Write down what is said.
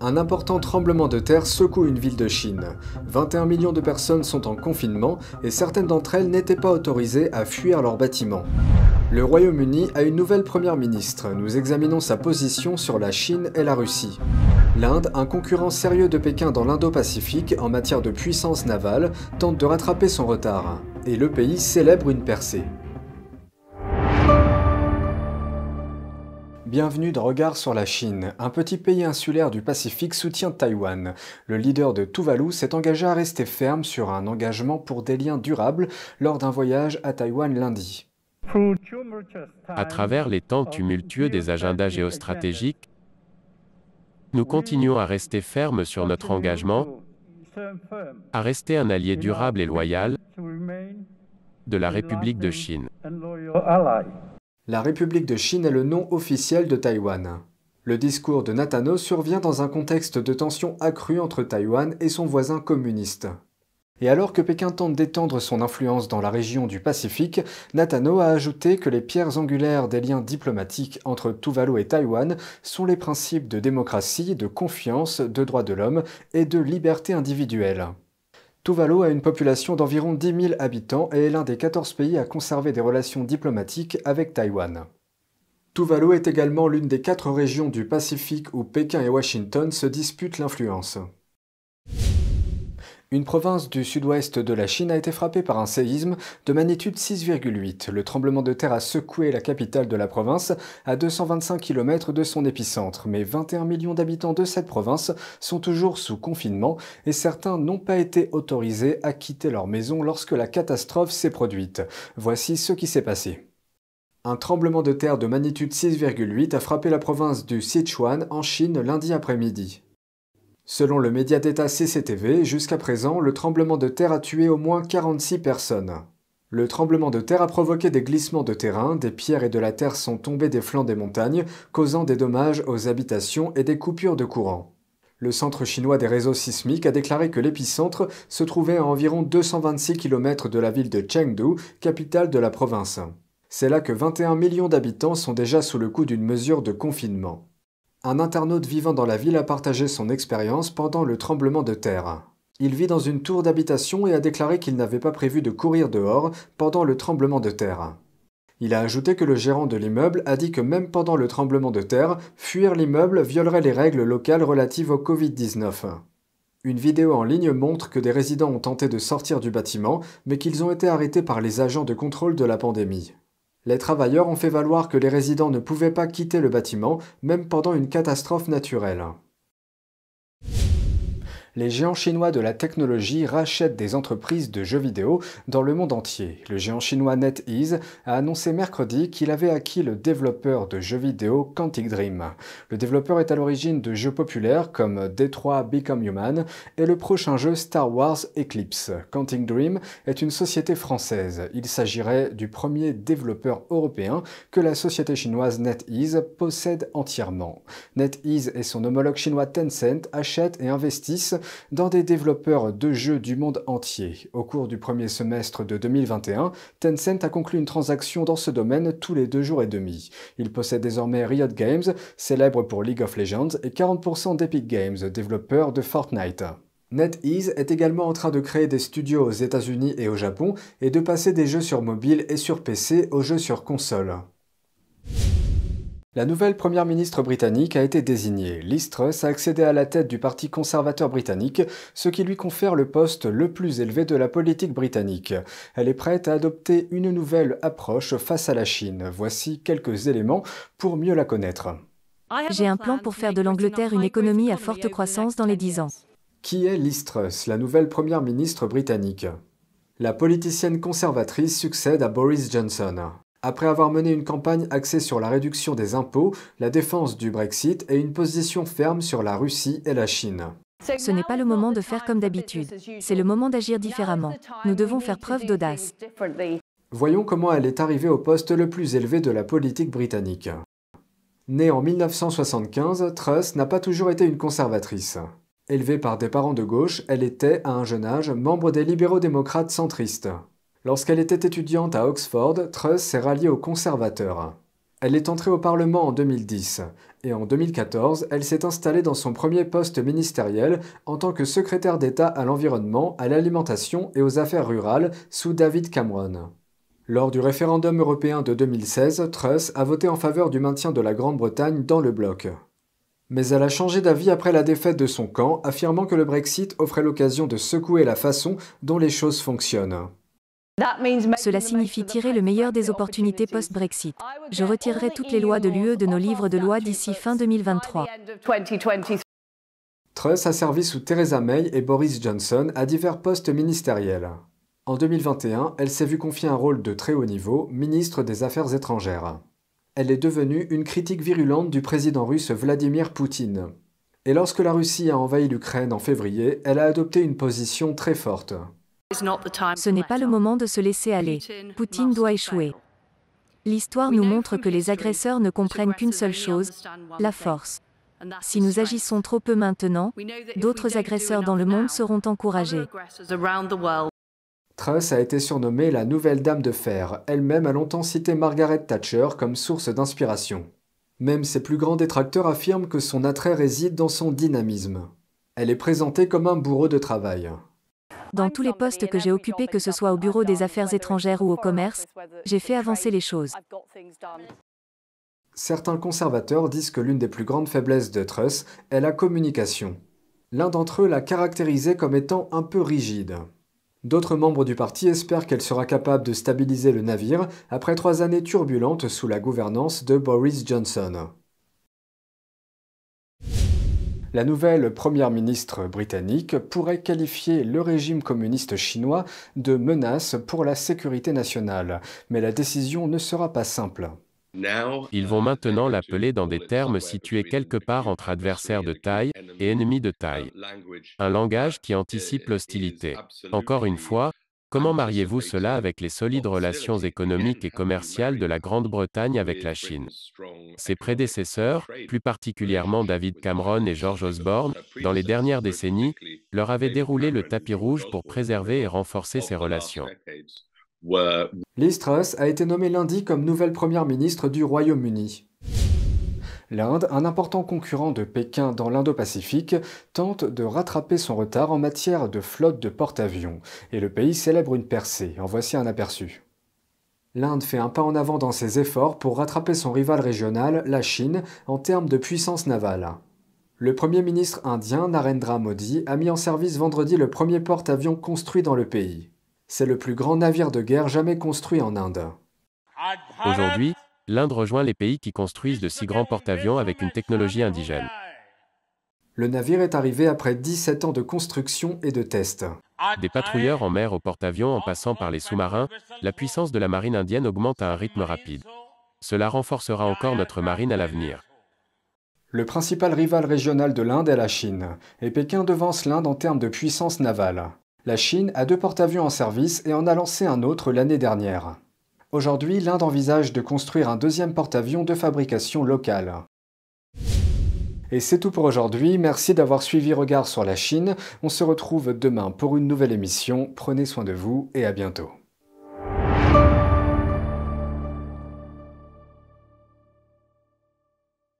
Un important tremblement de terre secoue une ville de Chine. 21 millions de personnes sont en confinement et certaines d'entre elles n'étaient pas autorisées à fuir leur bâtiment. Le Royaume-Uni a une nouvelle première ministre. Nous examinons sa position sur la Chine et la Russie. L'Inde, un concurrent sérieux de Pékin dans l'Indo-Pacifique en matière de puissance navale, tente de rattraper son retard. Et le pays célèbre une percée. Bienvenue dans Regard sur la Chine. Un petit pays insulaire du Pacifique soutient Taïwan. Le leader de Tuvalu s'est engagé à rester ferme sur un engagement pour des liens durables lors d'un voyage à Taïwan lundi. À travers les temps tumultueux des agendas géostratégiques, nous continuons à rester fermes sur notre engagement, à rester un allié durable et loyal de la République de Chine. La République de Chine est le nom officiel de Taïwan. Le discours de Natano survient dans un contexte de tension accrue entre Taïwan et son voisin communiste. Et alors que Pékin tente d'étendre son influence dans la région du Pacifique, Natano a ajouté que les pierres angulaires des liens diplomatiques entre Tuvalu et Taïwan sont les principes de démocratie, de confiance, de droits de l'homme et de liberté individuelle. Tuvalu a une population d'environ 10 000 habitants et est l'un des 14 pays à conserver des relations diplomatiques avec Taïwan. Tuvalu est également l'une des quatre régions du Pacifique où Pékin et Washington se disputent l'influence. Une province du sud-ouest de la Chine a été frappée par un séisme de magnitude 6,8. Le tremblement de terre a secoué la capitale de la province à 225 km de son épicentre, mais 21 millions d'habitants de cette province sont toujours sous confinement et certains n'ont pas été autorisés à quitter leur maison lorsque la catastrophe s'est produite. Voici ce qui s'est passé. Un tremblement de terre de magnitude 6,8 a frappé la province du Sichuan en Chine lundi après-midi. Selon le média d'État CCTV, jusqu'à présent, le tremblement de terre a tué au moins 46 personnes. Le tremblement de terre a provoqué des glissements de terrain, des pierres et de la terre sont tombées des flancs des montagnes, causant des dommages aux habitations et des coupures de courant. Le Centre chinois des réseaux sismiques a déclaré que l'épicentre se trouvait à environ 226 km de la ville de Chengdu, capitale de la province. C'est là que 21 millions d'habitants sont déjà sous le coup d'une mesure de confinement. Un internaute vivant dans la ville a partagé son expérience pendant le tremblement de terre. Il vit dans une tour d'habitation et a déclaré qu'il n'avait pas prévu de courir dehors pendant le tremblement de terre. Il a ajouté que le gérant de l'immeuble a dit que même pendant le tremblement de terre, fuir l'immeuble violerait les règles locales relatives au Covid-19. Une vidéo en ligne montre que des résidents ont tenté de sortir du bâtiment, mais qu'ils ont été arrêtés par les agents de contrôle de la pandémie. Les travailleurs ont fait valoir que les résidents ne pouvaient pas quitter le bâtiment, même pendant une catastrophe naturelle les géants chinois de la technologie rachètent des entreprises de jeux vidéo dans le monde entier. Le géant chinois NetEase a annoncé mercredi qu'il avait acquis le développeur de jeux vidéo Quantic Dream. Le développeur est à l'origine de jeux populaires comme Detroit Become Human et le prochain jeu Star Wars Eclipse. Quantic Dream est une société française. Il s'agirait du premier développeur européen que la société chinoise NetEase possède entièrement. NetEase et son homologue chinois Tencent achètent et investissent dans des développeurs de jeux du monde entier. Au cours du premier semestre de 2021, Tencent a conclu une transaction dans ce domaine tous les deux jours et demi. Il possède désormais Riot Games, célèbre pour League of Legends, et 40% d'Epic Games, développeur de Fortnite. NetEase est également en train de créer des studios aux États-Unis et au Japon et de passer des jeux sur mobile et sur PC aux jeux sur console. La nouvelle première ministre britannique a été désignée. Liz Truss a accédé à la tête du Parti conservateur britannique, ce qui lui confère le poste le plus élevé de la politique britannique. Elle est prête à adopter une nouvelle approche face à la Chine. Voici quelques éléments pour mieux la connaître. J'ai un plan pour faire de l'Angleterre une économie à forte croissance dans les dix ans. Qui est Liz Truss, la nouvelle première ministre britannique? La politicienne conservatrice succède à Boris Johnson. Après avoir mené une campagne axée sur la réduction des impôts, la défense du Brexit et une position ferme sur la Russie et la Chine. Ce n'est pas le moment de faire comme d'habitude. C'est le moment d'agir différemment. Nous devons faire preuve d'audace. Voyons comment elle est arrivée au poste le plus élevé de la politique britannique. Née en 1975, Truss n'a pas toujours été une conservatrice. Élevée par des parents de gauche, elle était, à un jeune âge, membre des libéraux démocrates centristes. Lorsqu'elle était étudiante à Oxford, Truss s'est ralliée aux conservateurs. Elle est entrée au Parlement en 2010. Et en 2014, elle s'est installée dans son premier poste ministériel en tant que secrétaire d'État à l'environnement, à l'alimentation et aux affaires rurales sous David Cameron. Lors du référendum européen de 2016, Truss a voté en faveur du maintien de la Grande-Bretagne dans le bloc. Mais elle a changé d'avis après la défaite de son camp, affirmant que le Brexit offrait l'occasion de secouer la façon dont les choses fonctionnent. Cela signifie tirer le meilleur des opportunités post-Brexit. Je retirerai toutes les lois de l'UE de nos livres de loi d'ici fin 2023. Truss a servi sous Theresa May et Boris Johnson à divers postes ministériels. En 2021, elle s'est vue confier un rôle de très haut niveau, ministre des Affaires étrangères elle est devenue une critique virulente du président russe Vladimir Poutine. Et lorsque la Russie a envahi l'Ukraine en février, elle a adopté une position très forte. Ce n'est pas le moment de se laisser aller. Poutine doit échouer. L'histoire nous montre que les agresseurs ne comprennent qu'une seule chose, la force. Si nous agissons trop peu maintenant, d'autres agresseurs dans le monde seront encouragés. Truss a été surnommée la Nouvelle Dame de Fer. Elle-même a longtemps cité Margaret Thatcher comme source d'inspiration. Même ses plus grands détracteurs affirment que son attrait réside dans son dynamisme. Elle est présentée comme un bourreau de travail. Dans tous les postes que j'ai occupés, que ce soit au bureau des affaires étrangères ou au commerce, j'ai fait avancer les choses. Certains conservateurs disent que l'une des plus grandes faiblesses de Truss est la communication. L'un d'entre eux l'a caractérisée comme étant un peu rigide. D'autres membres du parti espèrent qu'elle sera capable de stabiliser le navire après trois années turbulentes sous la gouvernance de Boris Johnson. La nouvelle première ministre britannique pourrait qualifier le régime communiste chinois de menace pour la sécurité nationale, mais la décision ne sera pas simple. Ils vont maintenant l'appeler dans des termes situés quelque part entre adversaires de taille et ennemis de taille. Un langage qui anticipe l'hostilité. Encore une fois, comment mariez-vous cela avec les solides relations économiques et commerciales de la Grande-Bretagne avec la Chine? Ses prédécesseurs, plus particulièrement David Cameron et George Osborne, dans les dernières décennies, leur avaient déroulé le tapis rouge pour préserver et renforcer ces relations. Liz Truss a été nommée lundi comme nouvelle première ministre du Royaume-Uni. L'Inde, un important concurrent de Pékin dans l'Indo-Pacifique, tente de rattraper son retard en matière de flotte de porte-avions, et le pays célèbre une percée. En voici un aperçu. L'Inde fait un pas en avant dans ses efforts pour rattraper son rival régional, la Chine, en termes de puissance navale. Le Premier ministre indien Narendra Modi a mis en service vendredi le premier porte-avions construit dans le pays. C'est le plus grand navire de guerre jamais construit en Inde. Aujourd'hui, l'Inde rejoint les pays qui construisent de si grands porte-avions avec une technologie indigène. Le navire est arrivé après 17 ans de construction et de tests. Des patrouilleurs en mer au porte-avions en passant par les sous-marins, la puissance de la marine indienne augmente à un rythme rapide. Cela renforcera encore notre marine à l'avenir. Le principal rival régional de l'Inde est la Chine, et Pékin devance l'Inde en termes de puissance navale. La Chine a deux porte-avions en service et en a lancé un autre l'année dernière. Aujourd'hui, l'Inde envisage de construire un deuxième porte-avions de fabrication locale. Et c'est tout pour aujourd'hui, merci d'avoir suivi Regard sur la Chine. On se retrouve demain pour une nouvelle émission. Prenez soin de vous et à bientôt.